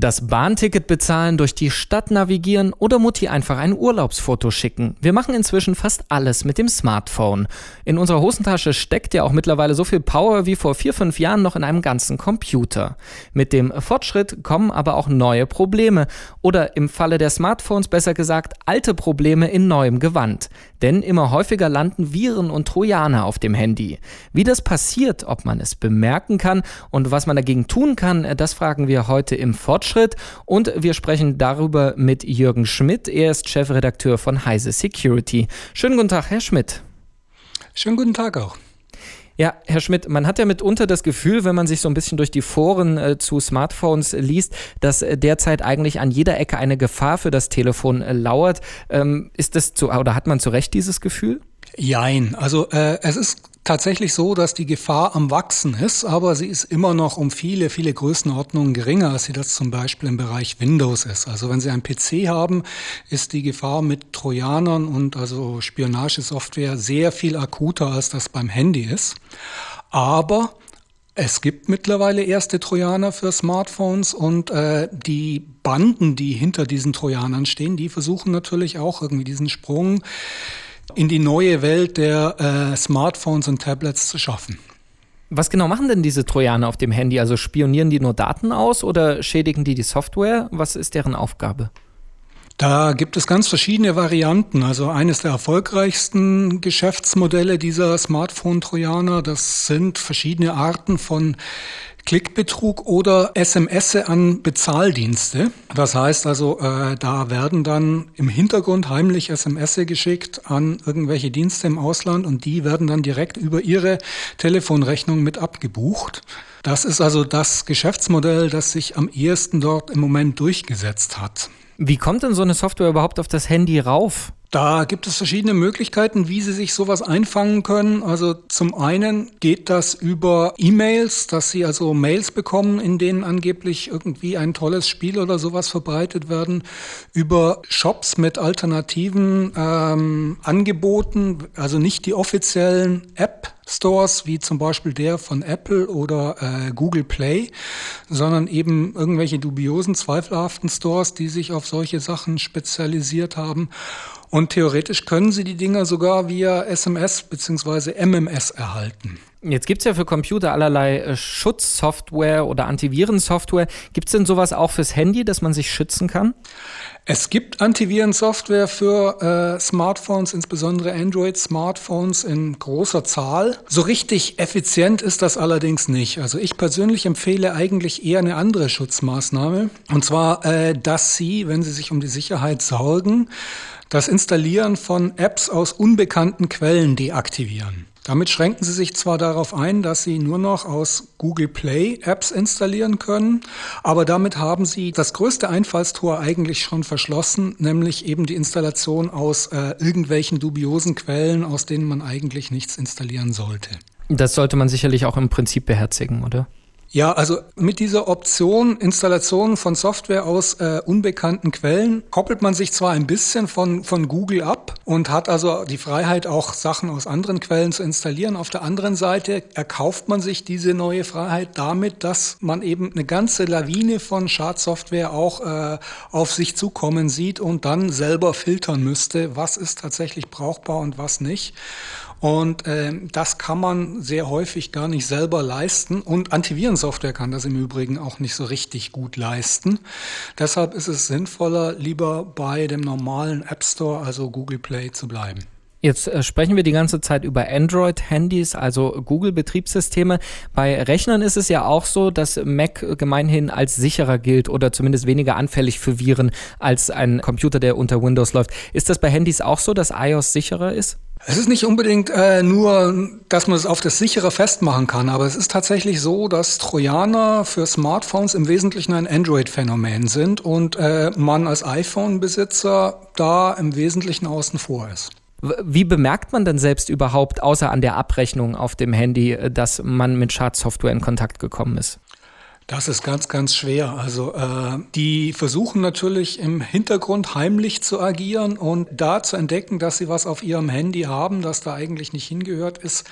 Das Bahnticket bezahlen, durch die Stadt navigieren oder Mutti einfach ein Urlaubsfoto schicken. Wir machen inzwischen fast alles mit dem Smartphone. In unserer Hosentasche steckt ja auch mittlerweile so viel Power wie vor vier, fünf Jahren noch in einem ganzen Computer. Mit dem Fortschritt kommen aber auch neue Probleme oder im Falle der Smartphones besser gesagt alte Probleme in neuem Gewand. Denn immer häufiger landen Viren und Trojaner auf dem Handy. Wie das passiert, ob man es bemerken kann und was man dagegen tun kann, das fragen wir heute im Fortschritt. Fortschritt und wir sprechen darüber mit Jürgen Schmidt. Er ist Chefredakteur von Heise Security. Schönen guten Tag, Herr Schmidt. Schönen guten Tag auch. Ja, Herr Schmidt, man hat ja mitunter das Gefühl, wenn man sich so ein bisschen durch die Foren äh, zu Smartphones liest, dass äh, derzeit eigentlich an jeder Ecke eine Gefahr für das Telefon äh, lauert. Ähm, ist das zu, oder hat man zu Recht dieses Gefühl? Jein. Also äh, es ist tatsächlich so, dass die Gefahr am Wachsen ist, aber sie ist immer noch um viele, viele Größenordnungen geringer, als sie das zum Beispiel im Bereich Windows ist. Also wenn Sie einen PC haben, ist die Gefahr mit Trojanern und also Spionagesoftware sehr viel akuter, als das beim Handy ist. Aber es gibt mittlerweile erste Trojaner für Smartphones und äh, die Banden, die hinter diesen Trojanern stehen, die versuchen natürlich auch irgendwie diesen Sprung in die neue Welt der äh, Smartphones und Tablets zu schaffen. Was genau machen denn diese Trojaner auf dem Handy? Also spionieren die nur Daten aus oder schädigen die die Software? Was ist deren Aufgabe? Da gibt es ganz verschiedene Varianten. Also eines der erfolgreichsten Geschäftsmodelle dieser Smartphone-Trojaner, das sind verschiedene Arten von Klickbetrug oder SMS an Bezahldienste. Das heißt also, äh, da werden dann im Hintergrund heimlich SMS geschickt an irgendwelche Dienste im Ausland und die werden dann direkt über ihre Telefonrechnung mit abgebucht. Das ist also das Geschäftsmodell, das sich am ehesten dort im Moment durchgesetzt hat. Wie kommt denn so eine Software überhaupt auf das Handy rauf? Da gibt es verschiedene Möglichkeiten, wie Sie sich sowas einfangen können. Also zum einen geht das über E-Mails, dass Sie also Mails bekommen, in denen angeblich irgendwie ein tolles Spiel oder sowas verbreitet werden, über Shops mit alternativen ähm, Angeboten, also nicht die offiziellen App Stores, wie zum Beispiel der von Apple oder äh, Google Play, sondern eben irgendwelche dubiosen, zweifelhaften Stores, die sich auf solche Sachen spezialisiert haben. Und theoretisch können Sie die Dinger sogar via SMS bzw. MMS erhalten. Jetzt gibt es ja für Computer allerlei äh, Schutzsoftware oder Antivirensoftware. Gibt es denn sowas auch fürs Handy, dass man sich schützen kann? Es gibt Antivirensoftware für äh, Smartphones, insbesondere Android-Smartphones in großer Zahl. So richtig effizient ist das allerdings nicht. Also ich persönlich empfehle eigentlich eher eine andere Schutzmaßnahme. Und zwar, äh, dass Sie, wenn Sie sich um die Sicherheit sorgen, das Installieren von Apps aus unbekannten Quellen deaktivieren. Damit schränken Sie sich zwar darauf ein, dass Sie nur noch aus Google Play Apps installieren können, aber damit haben Sie das größte Einfallstor eigentlich schon verschlossen, nämlich eben die Installation aus äh, irgendwelchen dubiosen Quellen, aus denen man eigentlich nichts installieren sollte. Das sollte man sicherlich auch im Prinzip beherzigen, oder? Ja, also mit dieser Option Installation von Software aus äh, unbekannten Quellen koppelt man sich zwar ein bisschen von, von Google ab und hat also die Freiheit, auch Sachen aus anderen Quellen zu installieren. Auf der anderen Seite erkauft man sich diese neue Freiheit damit, dass man eben eine ganze Lawine von Schadsoftware auch äh, auf sich zukommen sieht und dann selber filtern müsste, was ist tatsächlich brauchbar und was nicht. Und äh, das kann man sehr häufig gar nicht selber leisten. Und Antivirensoftware kann das im Übrigen auch nicht so richtig gut leisten. Deshalb ist es sinnvoller, lieber bei dem normalen App Store, also Google Play, zu bleiben. Jetzt äh, sprechen wir die ganze Zeit über Android-Handys, also Google-Betriebssysteme. Bei Rechnern ist es ja auch so, dass Mac gemeinhin als sicherer gilt oder zumindest weniger anfällig für Viren als ein Computer, der unter Windows läuft. Ist das bei Handys auch so, dass iOS sicherer ist? Es ist nicht unbedingt äh, nur, dass man es auf das sichere festmachen kann, aber es ist tatsächlich so, dass Trojaner für Smartphones im Wesentlichen ein Android-Phänomen sind und äh, man als iPhone-Besitzer da im Wesentlichen außen vor ist. Wie bemerkt man denn selbst überhaupt, außer an der Abrechnung auf dem Handy, äh, dass man mit Schadsoftware in Kontakt gekommen ist? Das ist ganz, ganz schwer. Also äh, die versuchen natürlich im Hintergrund heimlich zu agieren und da zu entdecken, dass sie was auf ihrem Handy haben, das da eigentlich nicht hingehört, ist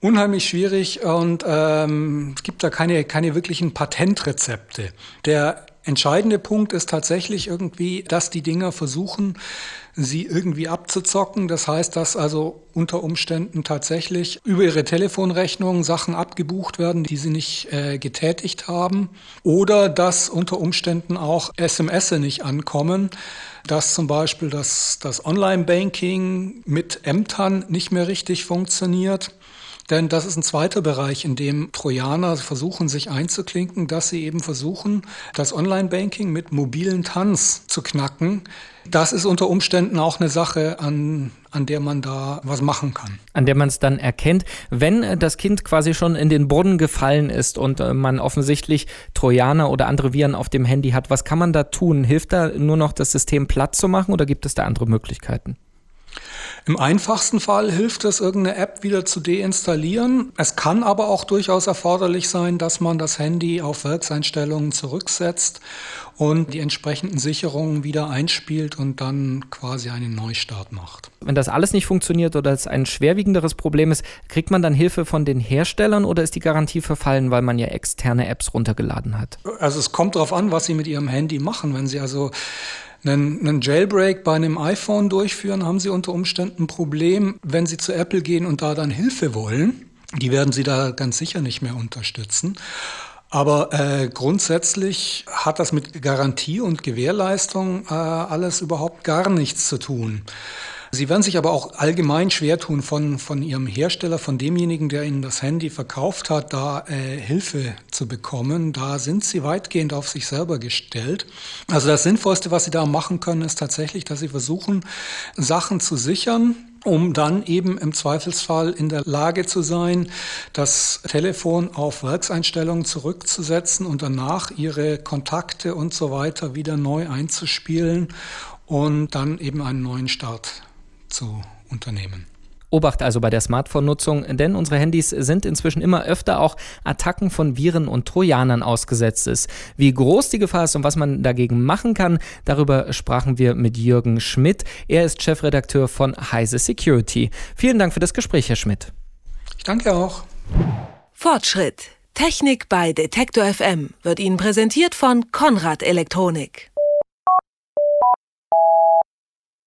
unheimlich schwierig und ähm, es gibt da keine, keine wirklichen Patentrezepte. Der entscheidende Punkt ist tatsächlich irgendwie, dass die Dinger versuchen, sie irgendwie abzuzocken. Das heißt, dass also unter Umständen tatsächlich über ihre Telefonrechnung Sachen abgebucht werden, die sie nicht äh, getätigt haben. Oder dass unter Umständen auch SMS nicht ankommen, dass zum Beispiel das, das Online-Banking mit Ämtern nicht mehr richtig funktioniert. Denn das ist ein zweiter Bereich, in dem Trojaner versuchen, sich einzuklinken, dass sie eben versuchen, das Online-Banking mit mobilen Tanz zu knacken. Das ist unter Umständen auch eine Sache, an, an der man da was machen kann. An der man es dann erkennt, wenn das Kind quasi schon in den Boden gefallen ist und äh, man offensichtlich Trojaner oder andere Viren auf dem Handy hat. Was kann man da tun? Hilft da nur noch das System platt zu machen oder gibt es da andere Möglichkeiten? Im einfachsten Fall hilft es, irgendeine App wieder zu deinstallieren. Es kann aber auch durchaus erforderlich sein, dass man das Handy auf Werkseinstellungen zurücksetzt und die entsprechenden Sicherungen wieder einspielt und dann quasi einen Neustart macht. Wenn das alles nicht funktioniert oder es ein schwerwiegenderes Problem ist, kriegt man dann Hilfe von den Herstellern oder ist die Garantie verfallen, weil man ja externe Apps runtergeladen hat? Also es kommt darauf an, was Sie mit Ihrem Handy machen. Wenn Sie also einen, einen Jailbreak bei einem iPhone durchführen, haben Sie unter Umständen ein Problem, wenn Sie zu Apple gehen und da dann Hilfe wollen. Die werden Sie da ganz sicher nicht mehr unterstützen. Aber äh, grundsätzlich hat das mit Garantie und Gewährleistung äh, alles überhaupt gar nichts zu tun. Sie werden sich aber auch allgemein schwer tun, von, von Ihrem Hersteller, von demjenigen, der Ihnen das Handy verkauft hat, da äh, Hilfe zu bekommen. Da sind Sie weitgehend auf sich selber gestellt. Also das Sinnvollste, was Sie da machen können, ist tatsächlich, dass Sie versuchen, Sachen zu sichern, um dann eben im Zweifelsfall in der Lage zu sein, das Telefon auf Werkseinstellungen zurückzusetzen und danach ihre Kontakte und so weiter wieder neu einzuspielen und dann eben einen neuen Start zu unternehmen. Obacht also bei der Smartphone-Nutzung, denn unsere Handys sind inzwischen immer öfter auch Attacken von Viren und Trojanern ausgesetzt ist. Wie groß die Gefahr ist und was man dagegen machen kann, darüber sprachen wir mit Jürgen Schmidt. Er ist Chefredakteur von Heise Security. Vielen Dank für das Gespräch, Herr Schmidt. Ich danke auch. Fortschritt. Technik bei Detektor FM wird Ihnen präsentiert von Konrad Elektronik.